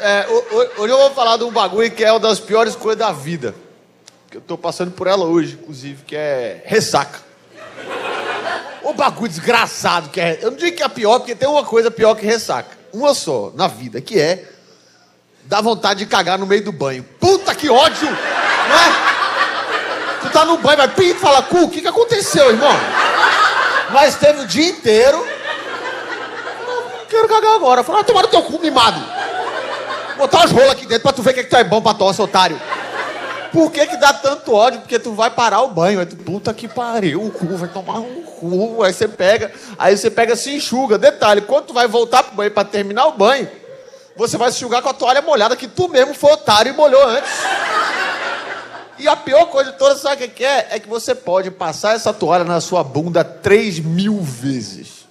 É, hoje eu vou falar de um bagulho que é uma das piores coisas da vida. Que eu tô passando por ela hoje, inclusive, que é ressaca. O bagulho desgraçado que é. Eu não digo que é pior, porque tem uma coisa pior que ressaca. Uma só na vida, que é dar vontade de cagar no meio do banho. Puta que ódio! Não é? Tu tá no banho, vai pinto, fala, cu, o que, que aconteceu, irmão? Mas teve o dia inteiro. Não quero cagar agora. Fala, ah, tomar no teu cu, mimado botar umas rolas aqui dentro pra tu ver o que, é que tu é bom pra tosse, otário. Por que que dá tanto ódio? Porque tu vai parar o banho. Aí tu, puta que pariu, o cu vai tomar um cu. Aí você pega, aí você pega se enxuga. Detalhe, quando tu vai voltar pro banho pra terminar o banho, você vai se enxugar com a toalha molhada que tu mesmo foi otário e molhou antes. E a pior coisa de todas, sabe o que é? É que você pode passar essa toalha na sua bunda três mil vezes.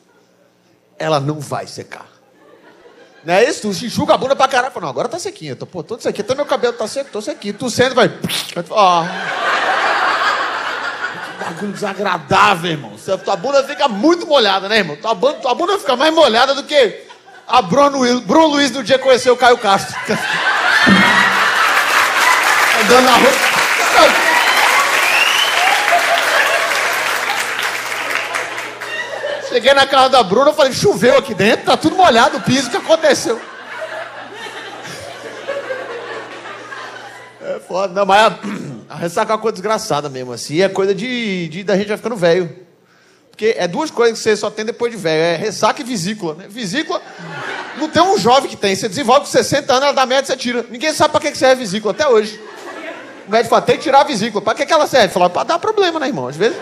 Ela não vai secar. Não é isso? Tu enxuga a bunda pra caralho. Fala, não, agora tá sequinho. Tô, pô, isso aqui. Até meu cabelo tá seco, tô sequinho. Tu sendo, vai. Ó. Que bagulho desagradável, irmão. Tua bunda fica muito molhada, né, irmão? Tua bunda, tua bunda fica mais molhada do que a Bruno, Bruno Luiz no dia que conheceu o Caio Castro. Andando na rua. Cheguei na casa da Bruna, falei, choveu aqui dentro, tá tudo molhado o piso, o que aconteceu? É foda, não, mas a, a ressaca é uma coisa desgraçada mesmo, assim, é coisa de, de da gente já ficando velho. Porque é duas coisas que você só tem depois de velho, é ressaca e vesícula, né? Vesícula, não tem um jovem que tem, você desenvolve com 60 anos, ela dá merda, você tira. Ninguém sabe pra que serve vesícula, até hoje. O médico fala, tem que tirar a vesícula. Pra que, que ela serve? Fala, pra dar problema, né, irmão? Às vezes...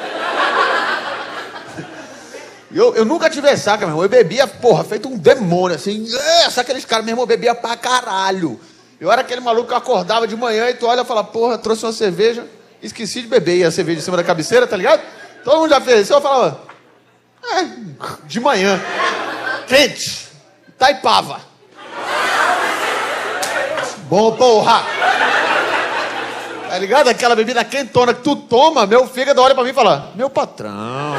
Eu, eu nunca tive ressaca, meu irmão. Eu bebia, porra, feito um demônio, assim. É, só aqueles caras, meu irmão, bebia pra caralho. Eu era aquele maluco que acordava de manhã e tu olha e fala, porra, trouxe uma cerveja, esqueci de beber. E a cerveja em cima da cabeceira, tá ligado? Todo mundo já fez isso. Eu falava, é, de manhã, quente, taipava. Bom, porra. Tá ligado? Aquela bebida quentona que tu toma, meu fígado olha pra mim e fala, meu patrão.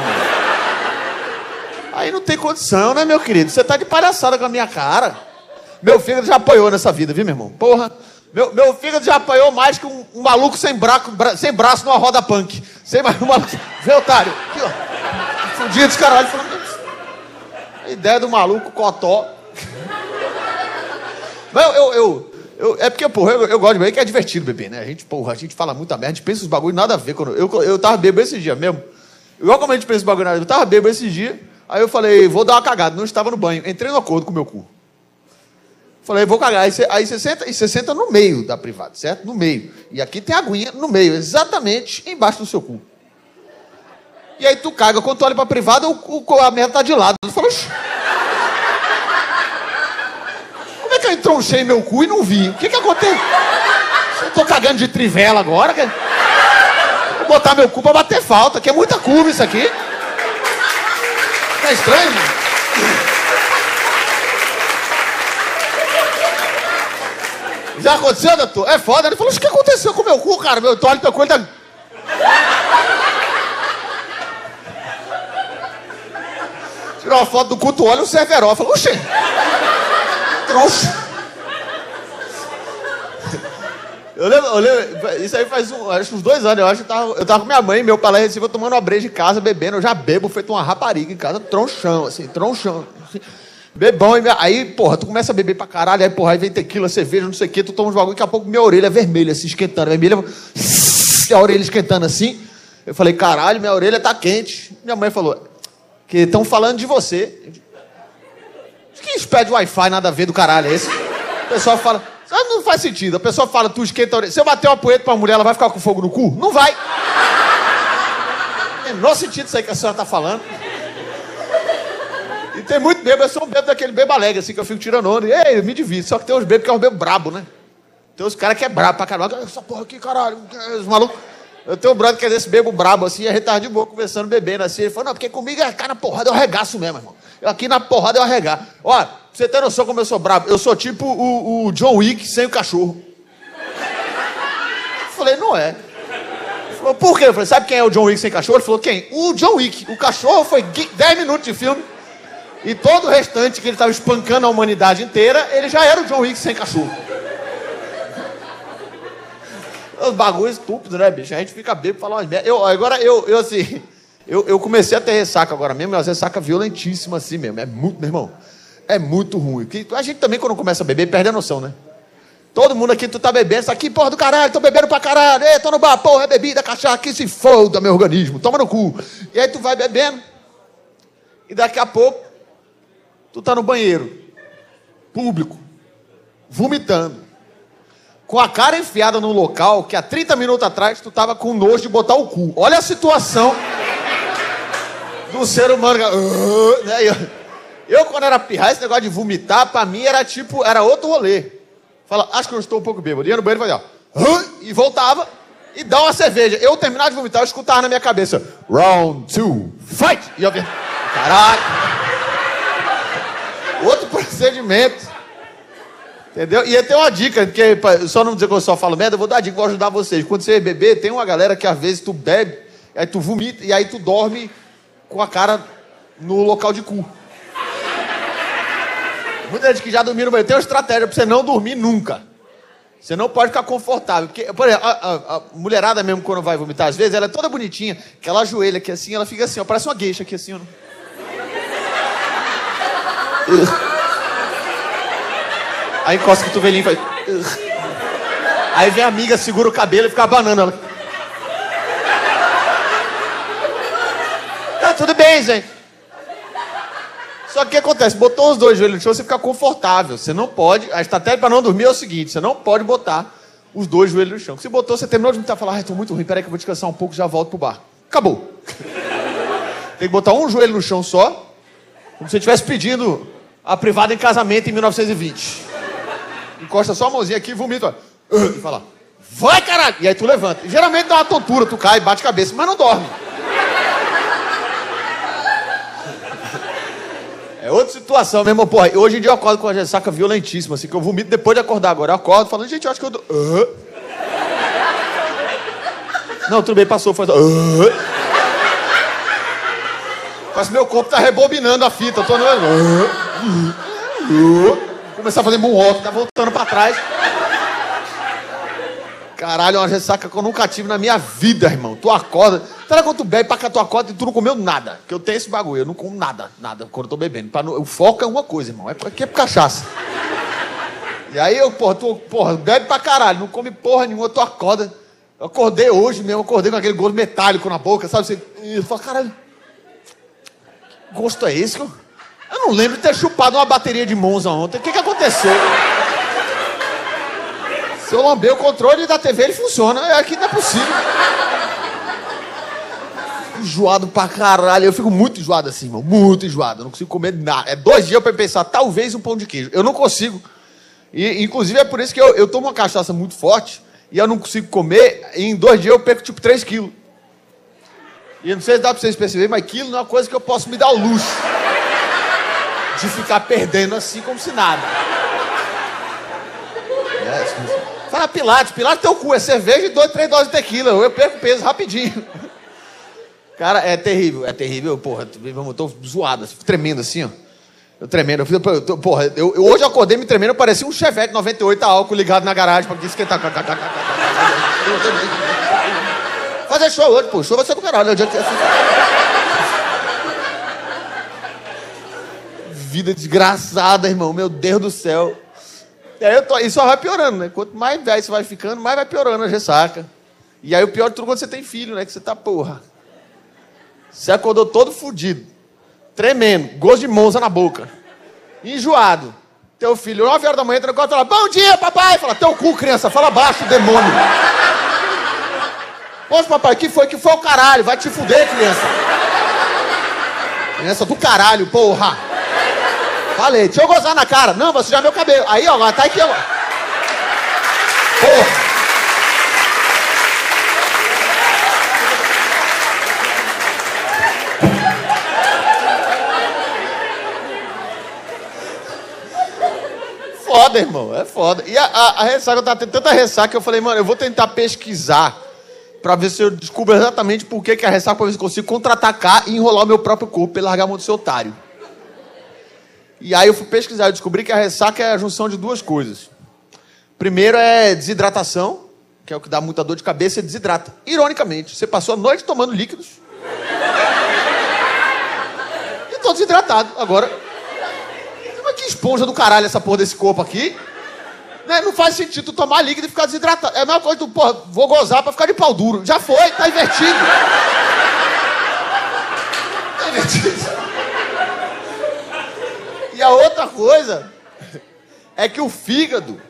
Aí não tem condição, né, meu querido? Você tá de palhaçada com a minha cara. Meu fígado já apanhou nessa vida, viu, meu irmão? Porra. Meu, meu fígado já apanhou mais que um, um maluco sem, braco, bra, sem braço numa roda punk. Sem um maluco. Vê, otário. Aqui, ó. Fudido dos caralho. A ideia do maluco cotó. Mas eu, eu, eu, é porque, porra, eu, eu gosto de beber, que é divertido beber, né? A gente, porra, a gente fala muita merda, a gente pensa os bagulhos nada a ver. Quando, eu, eu tava bebendo esse dia mesmo. Igual como a gente pensa os bagulhos nada a ver. Eu tava bebendo esse dia. Aí eu falei, vou dar uma cagada. Não estava no banho. Entrei no acordo com o meu cu. Falei, vou cagar. Aí você, aí você senta, e você senta no meio da privada, certo? No meio. E aqui tem a aguinha no meio, exatamente embaixo do seu cu. E aí tu caga. Quando tu olha pra privada, o, o, a merda tá de lado. Tu fala, como é que eu entronchei meu cu e não vi? O que que aconteceu? Eu tô cagando de trivela agora. Vou botar meu cu pra bater falta, que é muita curva isso aqui. Tá estranho? Já aconteceu, doutor? É foda. Ele falou, o que aconteceu com o meu cu, cara? Meu toalho, teu cu, tá... Tirou uma foto do culto, olha o Severo. Falou, oxê. Trouxa. Eu lembro, eu lembro, isso aí faz um, acho uns dois anos, eu acho. Eu tava, eu tava com minha mãe, meu pai lá Recife, tomando uma breja em casa, bebendo. Eu já bebo, feito uma rapariga em casa, tronchão, assim, tronchão. Assim, bebão. Aí, porra, tu começa a beber pra caralho, aí, porra, aí vem tequila, cerveja, não sei o quê, tu toma uns bagulho, daqui a pouco minha orelha é vermelha, assim, esquentando. Vermelha, a orelha esquentando assim. Eu falei, caralho, minha orelha tá quente. Minha mãe falou, que estão falando de você. Que pede Wi-Fi, nada a ver do caralho, é esse? O pessoal fala. Não faz sentido. A pessoa fala, tu esquenta a orelha. Se eu bater uma poeta pra mulher, ela vai ficar com fogo no cu? Não vai. Menor sentido isso aí que a senhora tá falando. E tem muito bebo, eu sou um bebo daquele bebo alegre, assim, que eu fico tirando onda. E, ei, eu me divido. Só que tem uns bebos que é um bebo brabo, né? Tem uns caras que é brabo pra caralho. Essa porra aqui, caralho. Os malucos. Eu tenho um brother que é desse bebo brabo, assim, a gente tava de boa conversando, bebendo, assim. Ele falou, não, porque comigo é cara na porrada, eu arregaço mesmo, irmão. Eu aqui na porrada eu arregaço. Ó, você tem noção como eu sou brabo? Eu sou tipo o, o John Wick sem o cachorro. Eu falei, não é. Falou, por quê? Eu falei, sabe quem é o John Wick sem cachorro? Ele falou, quem? O John Wick. O cachorro foi 10 minutos de filme. E todo o restante que ele estava espancando a humanidade inteira, ele já era o John Wick sem cachorro. Os bagulhos estúpidos, né, bicho? A gente fica bêbado fala umas. Eu, agora, eu, eu assim, eu, eu comecei a ter ressaca agora mesmo, mas ressaca violentíssima assim mesmo. É muito, meu irmão, é muito ruim. A gente também, quando começa a beber, perde a noção, né? Todo mundo aqui, tu tá bebendo, isso aqui, porra do caralho, tô bebendo pra caralho, ei, tô no bar, porra, é bebida, cachaça, que se foda meu organismo, toma no cu. E aí tu vai bebendo, e daqui a pouco, tu tá no banheiro, público, vomitando, com a cara enfiada num local que há 30 minutos atrás tu tava com nojo de botar o cu. Olha a situação do ser humano. Né? Eu, quando era pirra, esse negócio de vomitar, pra mim era tipo, era outro rolê. Fala, acho que eu estou um pouco bêbado. Ia no banheiro e fazia, ó, e voltava e dá uma cerveja. Eu terminava de vomitar, eu escutava na minha cabeça, round two, fight! E eu via, caralho. Outro procedimento. Entendeu? E tem uma dica, porque só não dizer que eu só falo merda, eu vou dar dica, vou ajudar vocês. Quando você beber, tem uma galera que às vezes tu bebe, aí tu vomita e aí tu dorme com a cara no local de cu. Muita gente que já dormiu no banheiro. Tem uma estratégia para você não dormir nunca. Você não pode ficar confortável. Porque, por exemplo, a, a, a, mulherada mesmo, quando vai vomitar, às vezes, ela é toda bonitinha, que ela ajoelha aqui assim, ela fica assim, ó, parece uma gueixa aqui assim, ó. Aí encosta o cotovelinho e faz. Aí vem a amiga, segura o cabelo e fica abanando ela. Tá tudo bem, gente. Só que o que acontece? Botou os dois joelhos no chão, você fica confortável. Você não pode. A estratégia para não dormir é o seguinte: você não pode botar os dois joelhos no chão. Se botou, você terminou de vomitar e falar, ai, estou muito ruim, peraí que eu vou descansar um pouco já volto pro bar. Acabou. Tem que botar um joelho no chão só, como se você estivesse pedindo a privada em casamento em 1920. Encosta só a mãozinha aqui e vomita. E fala, vai caralho! E aí tu levanta. E geralmente dá uma tontura, tu cai, bate cabeça, mas não dorme. É outra situação mesmo, porra. Hoje em dia eu acordo com a ressaca violentíssima, assim, que eu vomito depois de acordar agora. Eu acordo falando, gente, eu acho que eu tô. Uh. Não, tudo bem, passou, foi. Uh. Mas meu corpo tá rebobinando a fita, eu tô no. Uh. Uh. Começar a fazer moonwalk, tá voltando pra trás. Caralho, é uma ressaca que eu nunca tive na minha vida, irmão. Tu acorda. Será quando tu bebe pra cá tua cota e tu não comeu nada? Porque eu tenho esse bagulho, eu não como nada, nada, quando eu tô bebendo. Pra, o foco é uma coisa, irmão. É porque é cachaça. E aí eu, porra, tu, porra, bebe pra caralho, não come porra nenhuma, tu acorda. Eu acordei hoje mesmo, acordei com aquele gosto metálico na boca, sabe? Você, eu falo, caralho, que gosto é esse? Eu não lembro de ter chupado uma bateria de Monza ontem. O que que aconteceu? Se eu lamber o controle da TV, ele funciona. É aqui não é possível. Enjoado pra caralho. Eu fico muito enjoado assim, irmão. Muito enjoado. Eu não consigo comer nada. É dois dias pra pensar, talvez um pão de queijo. Eu não consigo. E, inclusive, é por isso que eu, eu tomo uma cachaça muito forte e eu não consigo comer. E em dois dias eu perco tipo 3 quilos. E não sei se dá pra vocês perceberem, mas quilo não é uma coisa que eu posso me dar o luxo de ficar perdendo assim como se nada. Fala Pilates, Pilates teu cu, é cerveja e dois, três doses de tequila. Eu perco peso rapidinho. Cara, é terrível, é terrível, porra. Eu tô zoado, tremendo assim, ó. Eu tremendo, eu, eu, porra, eu, eu, hoje eu acordei me tremendo, parecia um Chevette 98 a álcool ligado na garagem pra esquentar. Fazer show hoje, pô, show vai ser do caralho. É. Vida desgraçada, irmão, meu Deus do céu. E aí tô, e só vai piorando, né? Quanto mais velho você vai ficando, mais vai piorando a ressaca. E aí o pior de tudo é quando você tem filho, né? Que você tá, porra. Você acordou todo fudido, tremendo, gosto de monza na boca, enjoado. Teu filho, 9 horas da manhã, entra no quarto e fala, bom dia, papai! Fala, teu cu, criança, fala baixo, demônio. Poxa, papai, que foi? Que foi o caralho? Vai te fuder, criança. Criança do caralho, porra. Falei, deixa eu gozar na cara. Não, você já meu cabelo. Aí, ó, tá aqui, ó. Porra. Foda, irmão, é foda. E a, a, a ressaca, eu tava tendo tanta ressaca que eu falei, mano, eu vou tentar pesquisar pra ver se eu descubro exatamente por que, que a ressaca, pra ver se eu consigo contra-atacar e enrolar o meu próprio corpo e largar a mão do seu otário. E aí eu fui pesquisar e descobri que a ressaca é a junção de duas coisas. Primeiro é desidratação, que é o que dá muita dor de cabeça, e desidrata. Ironicamente, você passou a noite tomando líquidos. e tô desidratado agora. Mas que esponja do caralho essa porra desse corpo aqui. Né? Não faz sentido tu tomar líquido e ficar desidratado. É a mesma coisa do, porra, vou gozar pra ficar de pau duro. Já foi, tá invertido. Tá invertido. E a outra coisa é que o fígado,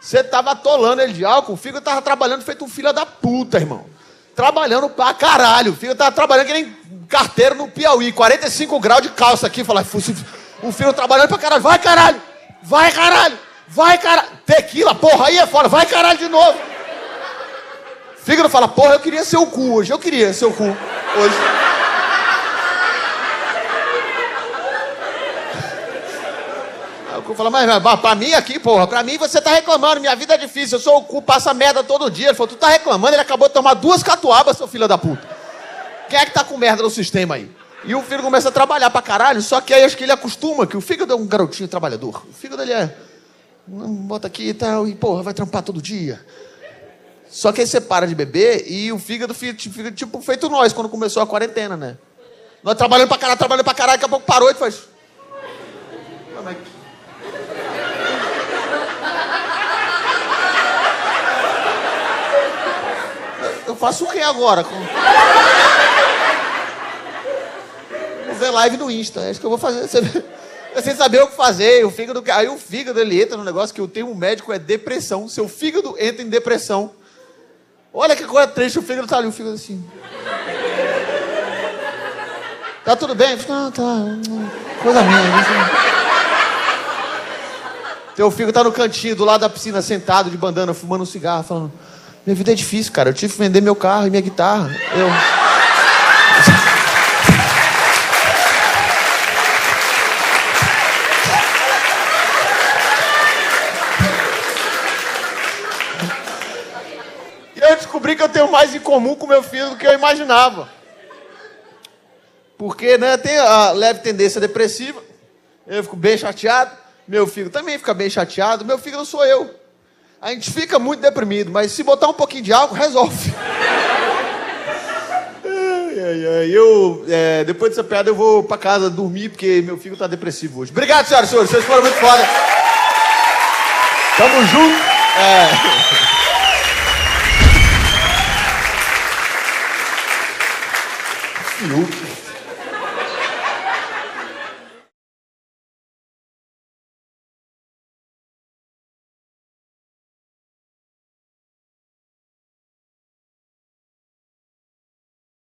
você tava atolando ele de álcool, o fígado tava trabalhando feito um filho da puta, irmão. Trabalhando pra caralho. O fígado tava trabalhando que nem carteiro no Piauí, 45 graus de calça aqui. Falar, o fígado trabalhando pra caralho. Vai, caralho! Vai, caralho! Vai, caralho! Tequila, porra, aí é fora. Vai, caralho, de novo. O fígado fala, porra, eu queria ser o cu hoje. Eu queria ser o cu hoje. Cu falou, mas, mas pra mim aqui, porra, pra mim você tá reclamando, minha vida é difícil, eu sou o cu, passa merda todo dia. Ele falou, tu tá reclamando, ele acabou de tomar duas catuabas, seu filho da puta. Quem é que tá com merda no sistema aí? E o filho começa a trabalhar pra caralho, só que aí acho que ele acostuma, que o fígado é um garotinho trabalhador. O fígado ele é. Bota aqui e tal, e porra, vai trampar todo dia. Só que aí você para de beber e o fígado fica, fica tipo feito nós quando começou a quarentena, né? Nós trabalhando pra caralho, trabalhando pra caralho, daqui a pouco parou e faz. Mas faço o que agora? Vou ver live no Insta, é isso que eu vou fazer. Sem saber o que fazer, o fígado. Aí o fígado ele entra no negócio que o termo médico é depressão. Seu fígado entra em depressão. Olha que coisa triste, o fígado tá ali, o fígado assim. Tá tudo bem? Não, tá. Coisa minha. Assim. Teu filho tá no cantinho do lado da piscina, sentado de bandana, fumando um cigarro, falando. Minha vida é difícil, cara. Eu tive que vender meu carro e minha guitarra. Eu. Eu descobri que eu tenho mais em comum com meu filho do que eu imaginava. Porque, né, tem a leve tendência depressiva. Eu fico bem chateado. Meu filho também fica bem chateado. Meu filho não sou eu. A gente fica muito deprimido, mas se botar um pouquinho de álcool, resolve. Eu, é, depois dessa piada, eu vou pra casa dormir, porque meu filho tá depressivo hoje. Obrigado, senhoras e senhores. Vocês foram muito foda. Tamo junto. É. Fiuk.